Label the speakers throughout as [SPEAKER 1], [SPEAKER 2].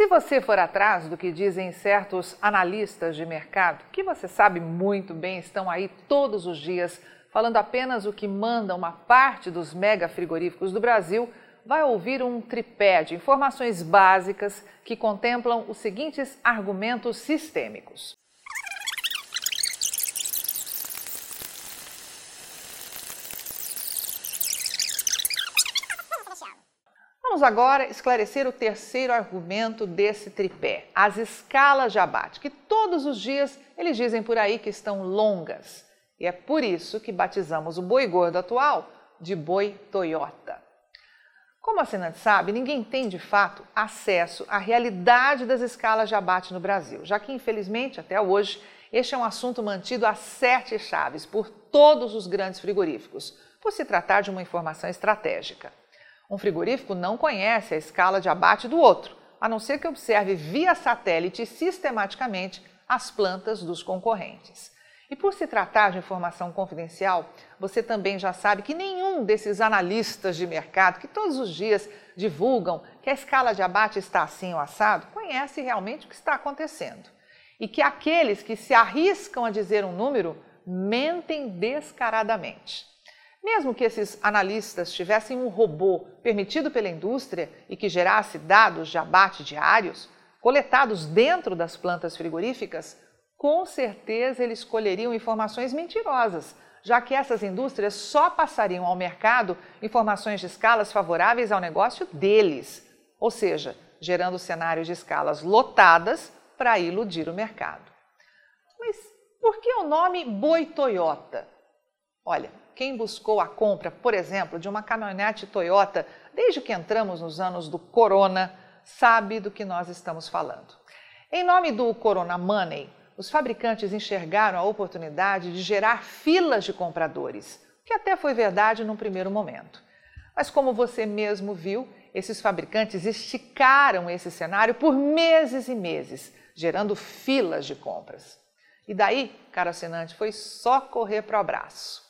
[SPEAKER 1] Se você for atrás do que dizem certos analistas de mercado, que você sabe muito bem, estão aí todos os dias falando apenas o que manda uma parte dos mega frigoríficos do Brasil, vai ouvir um tripé de informações básicas que contemplam os seguintes argumentos sistêmicos. Vamos agora esclarecer o terceiro argumento desse tripé, as escalas de abate, que todos os dias eles dizem por aí que estão longas. E é por isso que batizamos o boi gordo atual de boi Toyota. Como a assinante sabe, ninguém tem de fato acesso à realidade das escalas de abate no Brasil, já que infelizmente até hoje este é um assunto mantido a sete chaves por todos os grandes frigoríficos, por se tratar de uma informação estratégica. Um frigorífico não conhece a escala de abate do outro, a não ser que observe via satélite sistematicamente as plantas dos concorrentes. E por se tratar de informação confidencial, você também já sabe que nenhum desses analistas de mercado que todos os dias divulgam que a escala de abate está assim ou assado, conhece realmente o que está acontecendo. E que aqueles que se arriscam a dizer um número mentem descaradamente. Mesmo que esses analistas tivessem um robô permitido pela indústria e que gerasse dados de abate diários, coletados dentro das plantas frigoríficas, com certeza eles escolheriam informações mentirosas, já que essas indústrias só passariam ao mercado informações de escalas favoráveis ao negócio deles, ou seja, gerando cenários de escalas lotadas para iludir o mercado. Mas por que o nome Boi Toyota? Olha, quem buscou a compra, por exemplo, de uma caminhonete Toyota desde que entramos nos anos do Corona, sabe do que nós estamos falando. Em nome do Corona Money, os fabricantes enxergaram a oportunidade de gerar filas de compradores, que até foi verdade num primeiro momento. Mas como você mesmo viu, esses fabricantes esticaram esse cenário por meses e meses, gerando filas de compras. E daí, caro assinante, foi só correr para o abraço.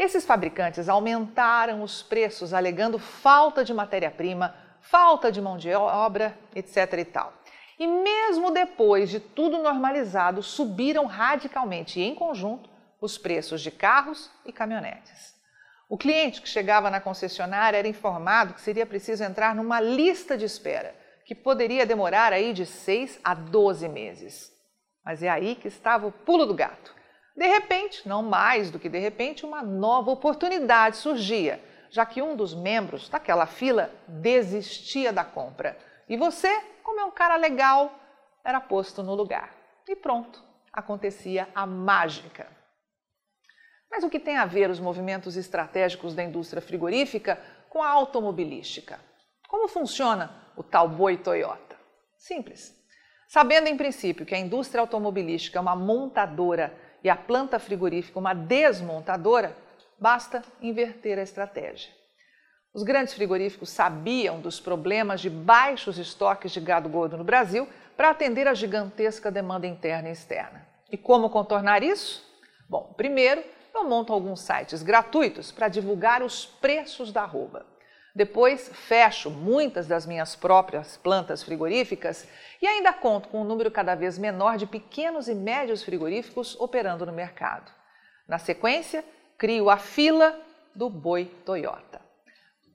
[SPEAKER 1] Esses fabricantes aumentaram os preços alegando falta de matéria-prima, falta de mão de obra, etc. e tal. E mesmo depois de tudo normalizado, subiram radicalmente e em conjunto os preços de carros e caminhonetes. O cliente que chegava na concessionária era informado que seria preciso entrar numa lista de espera, que poderia demorar aí de 6 a 12 meses. Mas é aí que estava o pulo do gato. De repente, não mais do que de repente, uma nova oportunidade surgia, já que um dos membros daquela fila desistia da compra. E você, como é um cara legal, era posto no lugar. E pronto, acontecia a mágica. Mas o que tem a ver os movimentos estratégicos da indústria frigorífica com a automobilística? Como funciona o tal boi Toyota? Simples. Sabendo em princípio que a indústria automobilística é uma montadora e a planta frigorífica uma desmontadora, basta inverter a estratégia. Os grandes frigoríficos sabiam dos problemas de baixos estoques de gado gordo no Brasil para atender a gigantesca demanda interna e externa. E como contornar isso? Bom, primeiro, eu monto alguns sites gratuitos para divulgar os preços da arroba. Depois, fecho muitas das minhas próprias plantas frigoríficas e ainda conto com um número cada vez menor de pequenos e médios frigoríficos operando no mercado. Na sequência, crio a fila do boi Toyota.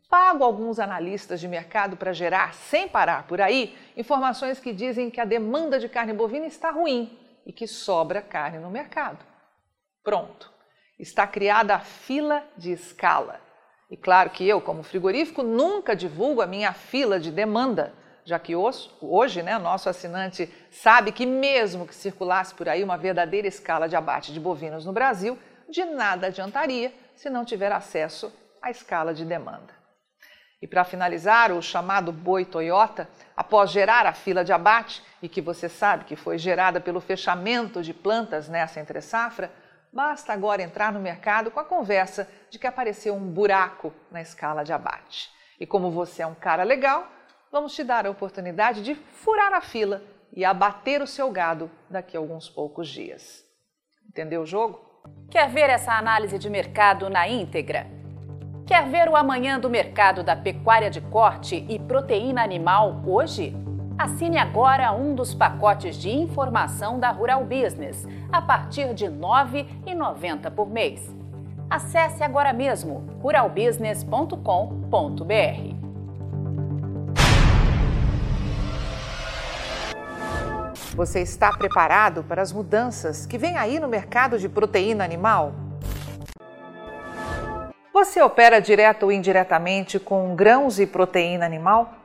[SPEAKER 1] Pago alguns analistas de mercado para gerar, sem parar por aí, informações que dizem que a demanda de carne bovina está ruim e que sobra carne no mercado. Pronto, está criada a fila de escala. E claro que eu, como frigorífico, nunca divulgo a minha fila de demanda, já que hoje, né, nosso assinante sabe que, mesmo que circulasse por aí uma verdadeira escala de abate de bovinos no Brasil, de nada adiantaria se não tiver acesso à escala de demanda. E para finalizar, o chamado boi Toyota, após gerar a fila de abate, e que você sabe que foi gerada pelo fechamento de plantas nessa entre-safra, Basta agora entrar no mercado com a conversa de que apareceu um buraco na escala de abate. E como você é um cara legal, vamos te dar a oportunidade de furar a fila e abater o seu gado daqui a alguns poucos dias. Entendeu o jogo?
[SPEAKER 2] Quer ver essa análise de mercado na íntegra? Quer ver o amanhã do mercado da pecuária de corte e proteína animal hoje? Assine agora um dos pacotes de informação da Rural Business, a partir de R$ 9,90 por mês. Acesse agora mesmo ruralbusiness.com.br.
[SPEAKER 1] Você está preparado para as mudanças que vem aí no mercado de proteína animal? Você opera direto ou indiretamente com grãos e proteína animal?